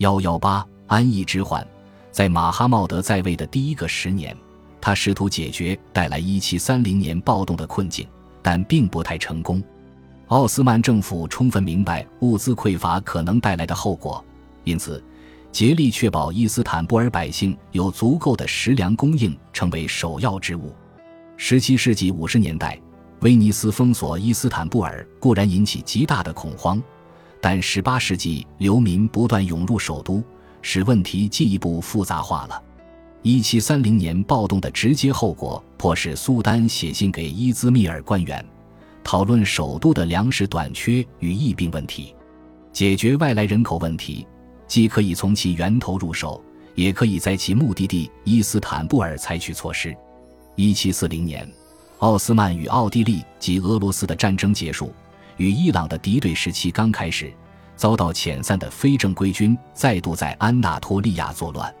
幺幺八安逸之患，在马哈茂德在位的第一个十年，他试图解决带来一七三零年暴动的困境，但并不太成功。奥斯曼政府充分明白物资匮乏可能带来的后果，因此竭力确保伊斯坦布尔百姓有足够的食粮供应，成为首要之务。十七世纪五十年代，威尼斯封锁伊斯坦布尔固然引起极大的恐慌，但十八世纪流民不断涌入首都，使问题进一步复杂化了。一七三零年暴动的直接后果，迫使苏丹写信给伊兹密尔官员。讨论首都的粮食短缺与疫病问题，解决外来人口问题，既可以从其源头入手，也可以在其目的地伊斯坦布尔采取措施。一七四零年，奥斯曼与奥地利及俄罗斯的战争结束，与伊朗的敌对时期刚开始，遭到遣散的非正规军再度在安纳托利亚作乱，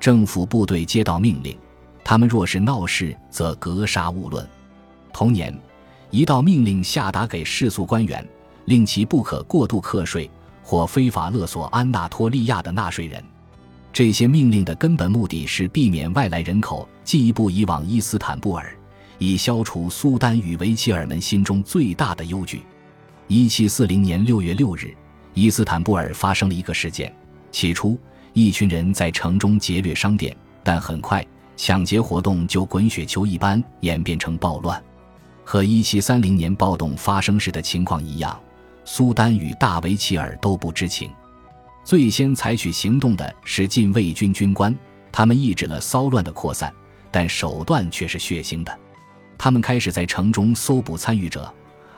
政府部队接到命令，他们若是闹事，则格杀勿论。同年。一道命令下达给世俗官员，令其不可过度课税或非法勒索安纳托利亚的纳税人。这些命令的根本目的是避免外来人口进一步移往伊斯坦布尔，以消除苏丹与维齐尔们心中最大的忧惧。一七四零年六月六日，伊斯坦布尔发生了一个事件。起初，一群人在城中劫掠商店，但很快抢劫活动就滚雪球一般演变成暴乱。和1730年暴动发生时的情况一样，苏丹与大维齐尔都不知情。最先采取行动的是禁卫军军官，他们抑制了骚乱的扩散，但手段却是血腥的。他们开始在城中搜捕参与者，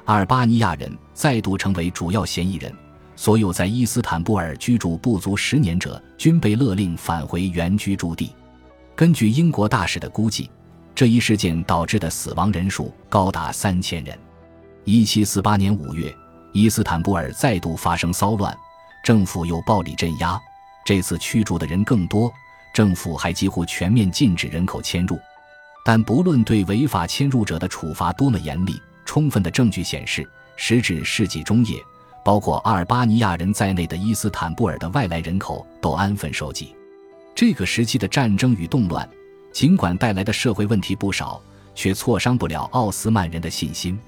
阿尔巴尼亚人再度成为主要嫌疑人。所有在伊斯坦布尔居住不足十年者均被勒令返回原居住地。根据英国大使的估计。这一事件导致的死亡人数高达三千人。一七四八年五月，伊斯坦布尔再度发生骚乱，政府又暴力镇压。这次驱逐的人更多，政府还几乎全面禁止人口迁入。但不论对违法迁入者的处罚多么严厉，充分的证据显示，时至世纪中叶，包括阿尔巴尼亚人在内的伊斯坦布尔的外来人口都安分守己。这个时期的战争与动乱。尽管带来的社会问题不少，却挫伤不了奥斯曼人的信心。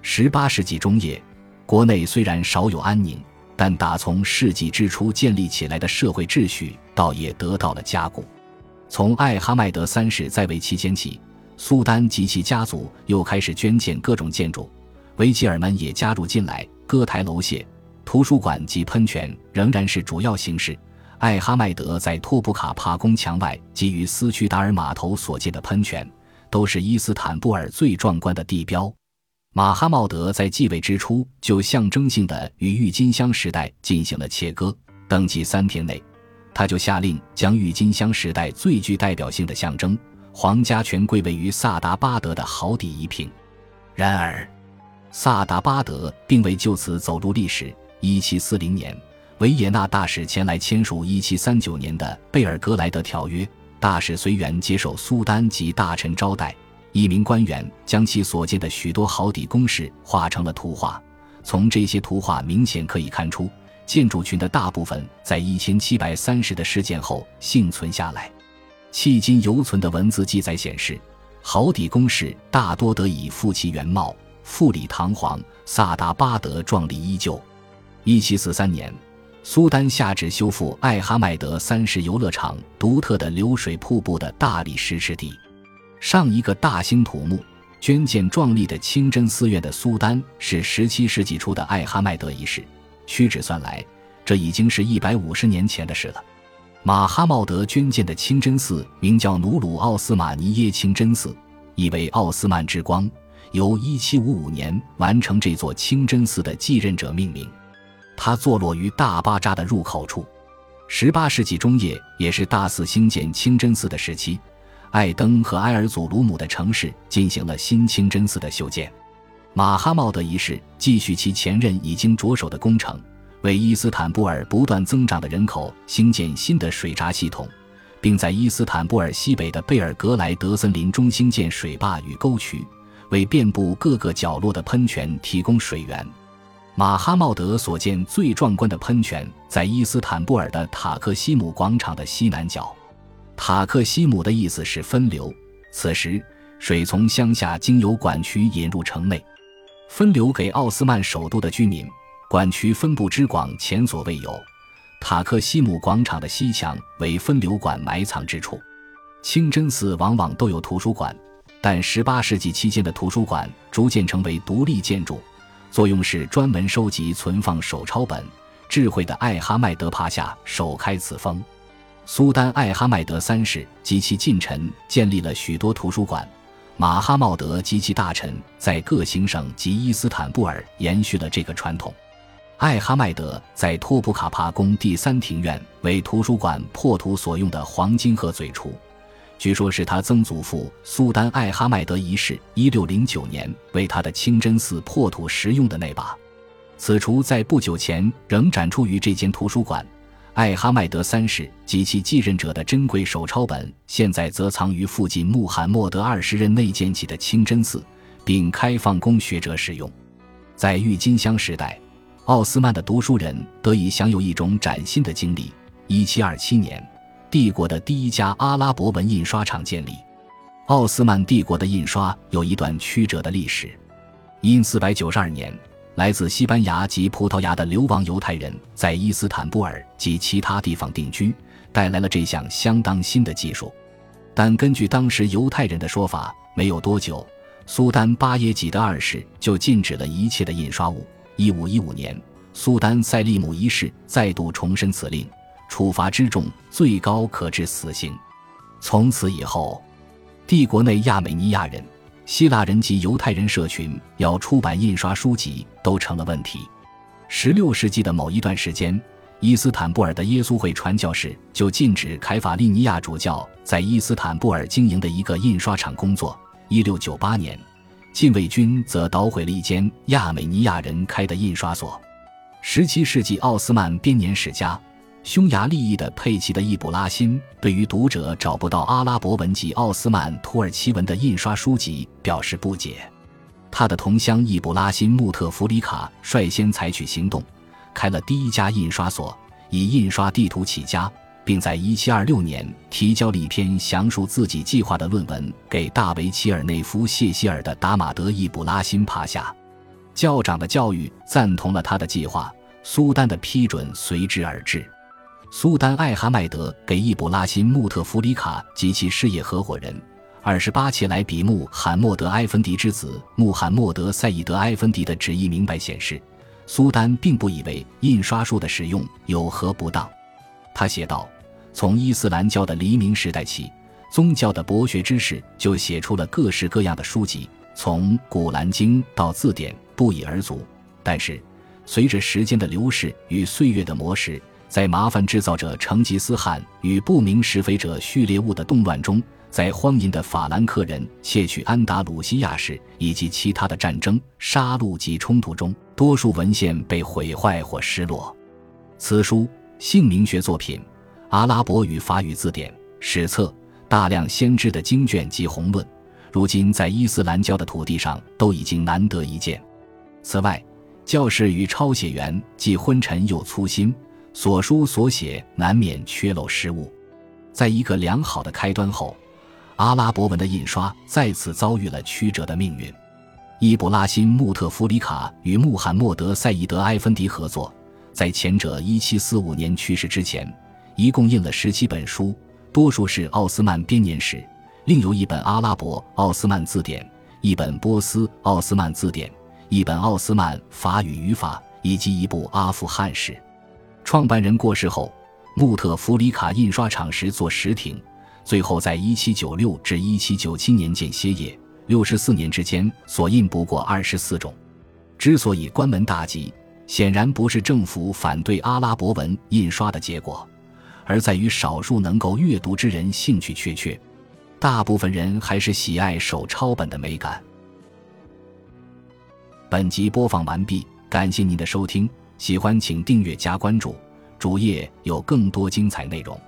十八世纪中叶，国内虽然少有安宁，但打从世纪之初建立起来的社会秩序倒也得到了加固。从艾哈迈德三世在位期间起，苏丹及其家族又开始捐建各种建筑，维吉尔们也加入进来。歌台楼榭、图书馆及喷泉仍然是主要形式。艾哈迈德在托普卡帕宫墙外及于斯屈达尔码头所建的喷泉，都是伊斯坦布尔最壮观的地标。马哈茂德在继位之初就象征性的与郁金香时代进行了切割。登基三天内，他就下令将郁金香时代最具代表性的象征——皇家权贵位于萨达巴德的豪邸一平。然而，萨达巴德并未就此走入历史。一七四零年。维也纳大使前来签署1739年的贝尔格莱德条约，大使随员接受苏丹及大臣招待。一名官员将其所见的许多豪邸宫室画成了图画，从这些图画明显可以看出，建筑群的大部分在1730的事件后幸存下来。迄今犹存的文字记载显示，豪邸宫室大多得以复其原貌，富丽堂皇，萨达巴德壮丽依旧。1743年。苏丹下旨修复艾哈迈德三世游乐场独特的流水瀑布的大理石湿地，上一个大兴土木、捐建壮丽的清真寺院的苏丹是十七世纪初的艾哈迈德一世。屈指算来，这已经是一百五十年前的事了。马哈茂德捐建的清真寺名叫努鲁奥斯马尼耶清真寺，意为奥斯曼之光，由一七五五年完成这座清真寺的继任者命名。它坐落于大巴扎的入口处。十八世纪中叶，也是大肆兴建清真寺的时期。艾登和埃尔祖鲁姆的城市进行了新清真寺的修建。马哈茂德一世继续其前任已经着手的工程，为伊斯坦布尔不断增长的人口兴建新的水闸系统，并在伊斯坦布尔西北的贝尔格莱德森林中兴建水坝与沟渠，为遍布各个角落的喷泉提供水源。马哈茂德所见最壮观的喷泉在伊斯坦布尔的塔克西姆广场的西南角。塔克西姆的意思是分流，此时水从乡下经由管渠引入城内，分流给奥斯曼首都的居民。管区分布之广前所未有。塔克西姆广场的西墙为分流管埋藏之处。清真寺往往都有图书馆，但18世纪期间的图书馆逐渐成为独立建筑。作用是专门收集存放手抄本。智慧的艾哈迈德帕夏首开此风。苏丹艾哈迈德三世及其近臣建立了许多图书馆。马哈茂德及其大臣在各行省及伊斯坦布尔延续了这个传统。艾哈迈德在托普卡帕宫第三庭院为图书馆破图所用的黄金鹤嘴锄。据说是他曾祖父苏丹艾哈迈德一世一六零九年为他的清真寺破土时用的那把。此橱在不久前仍展出于这间图书馆。艾哈迈德三世及其继任者的珍贵手抄本，现在则藏于附近穆罕默德二世任内建起的清真寺，并开放供学者使用。在郁金香时代，奥斯曼的读书人得以享有一种崭新的经历。一七二七年。帝国的第一家阿拉伯文印刷厂建立。奥斯曼帝国的印刷有一段曲折的历史。因四百九十二年，来自西班牙及葡萄牙的流亡犹太人在伊斯坦布尔及其他地方定居，带来了这项相当新的技术。但根据当时犹太人的说法，没有多久，苏丹巴耶济德二世就禁止了一切的印刷物。一五一五年，苏丹塞利姆一世再度重申此令。处罚之重，最高可致死刑。从此以后，帝国内亚美尼亚人、希腊人及犹太人社群要出版印刷书籍都成了问题。十六世纪的某一段时间，伊斯坦布尔的耶稣会传教士就禁止凯法利尼亚主教在伊斯坦布尔经营的一个印刷厂工作。一六九八年，禁卫军则捣毁了一间亚美尼亚人开的印刷所。十七世纪奥斯曼编年史家。匈牙利裔的佩奇的易卜拉欣对于读者找不到阿拉伯文及奥斯曼土耳其文的印刷书籍表示不解。他的同乡易卜拉欣穆特弗里卡率先采取行动，开了第一家印刷所，以印刷地图起家，并在1726年提交了一篇详述自己计划的论文给大维齐尔内夫谢希尔的达马德易卜拉欣帕夏。教长的教育赞同了他的计划，苏丹的批准随之而至。苏丹艾哈迈德给易卜拉欣穆特弗里卡及其事业合伙人二十八切莱比穆罕默德埃芬迪之子穆罕默德赛义德埃芬迪的旨意明白显示，苏丹并不以为印刷术的使用有何不当。他写道：“从伊斯兰教的黎明时代起，宗教的博学之士就写出了各式各样的书籍，从古兰经到字典不一而足。但是，随着时间的流逝与岁月的磨蚀。”在麻烦制造者成吉思汗与不明是非者序列物的动乱中，在荒淫的法兰克人窃取安达鲁西亚时，以及其他的战争、杀戮及冲突中，多数文献被毁坏或失落。此书姓名学作品、阿拉伯语法语字典、史册、大量先知的经卷及宏论，如今在伊斯兰教的土地上都已经难得一见。此外，教士与抄写员既昏沉又粗心。所书所写难免缺漏失误，在一个良好的开端后，阿拉伯文的印刷再次遭遇了曲折的命运。伊布拉辛穆特弗里卡与穆罕默德赛义德埃芬迪合作，在前者1745年去世之前，一共印了十七本书，多数是奥斯曼编年史，另有一本阿拉伯奥斯曼字典，一本波斯奥斯曼字典，一本奥斯曼法语语法，以及一部阿富汗史。创办人过世后，穆特弗里卡印刷厂时做实停，最后在1796至1797年间歇业。六十四年之间所印不过二十四种。之所以关门大吉，显然不是政府反对阿拉伯文印刷的结果，而在于少数能够阅读之人兴趣缺缺，大部分人还是喜爱手抄本的美感。本集播放完毕，感谢您的收听。喜欢请订阅加关注，主页有更多精彩内容。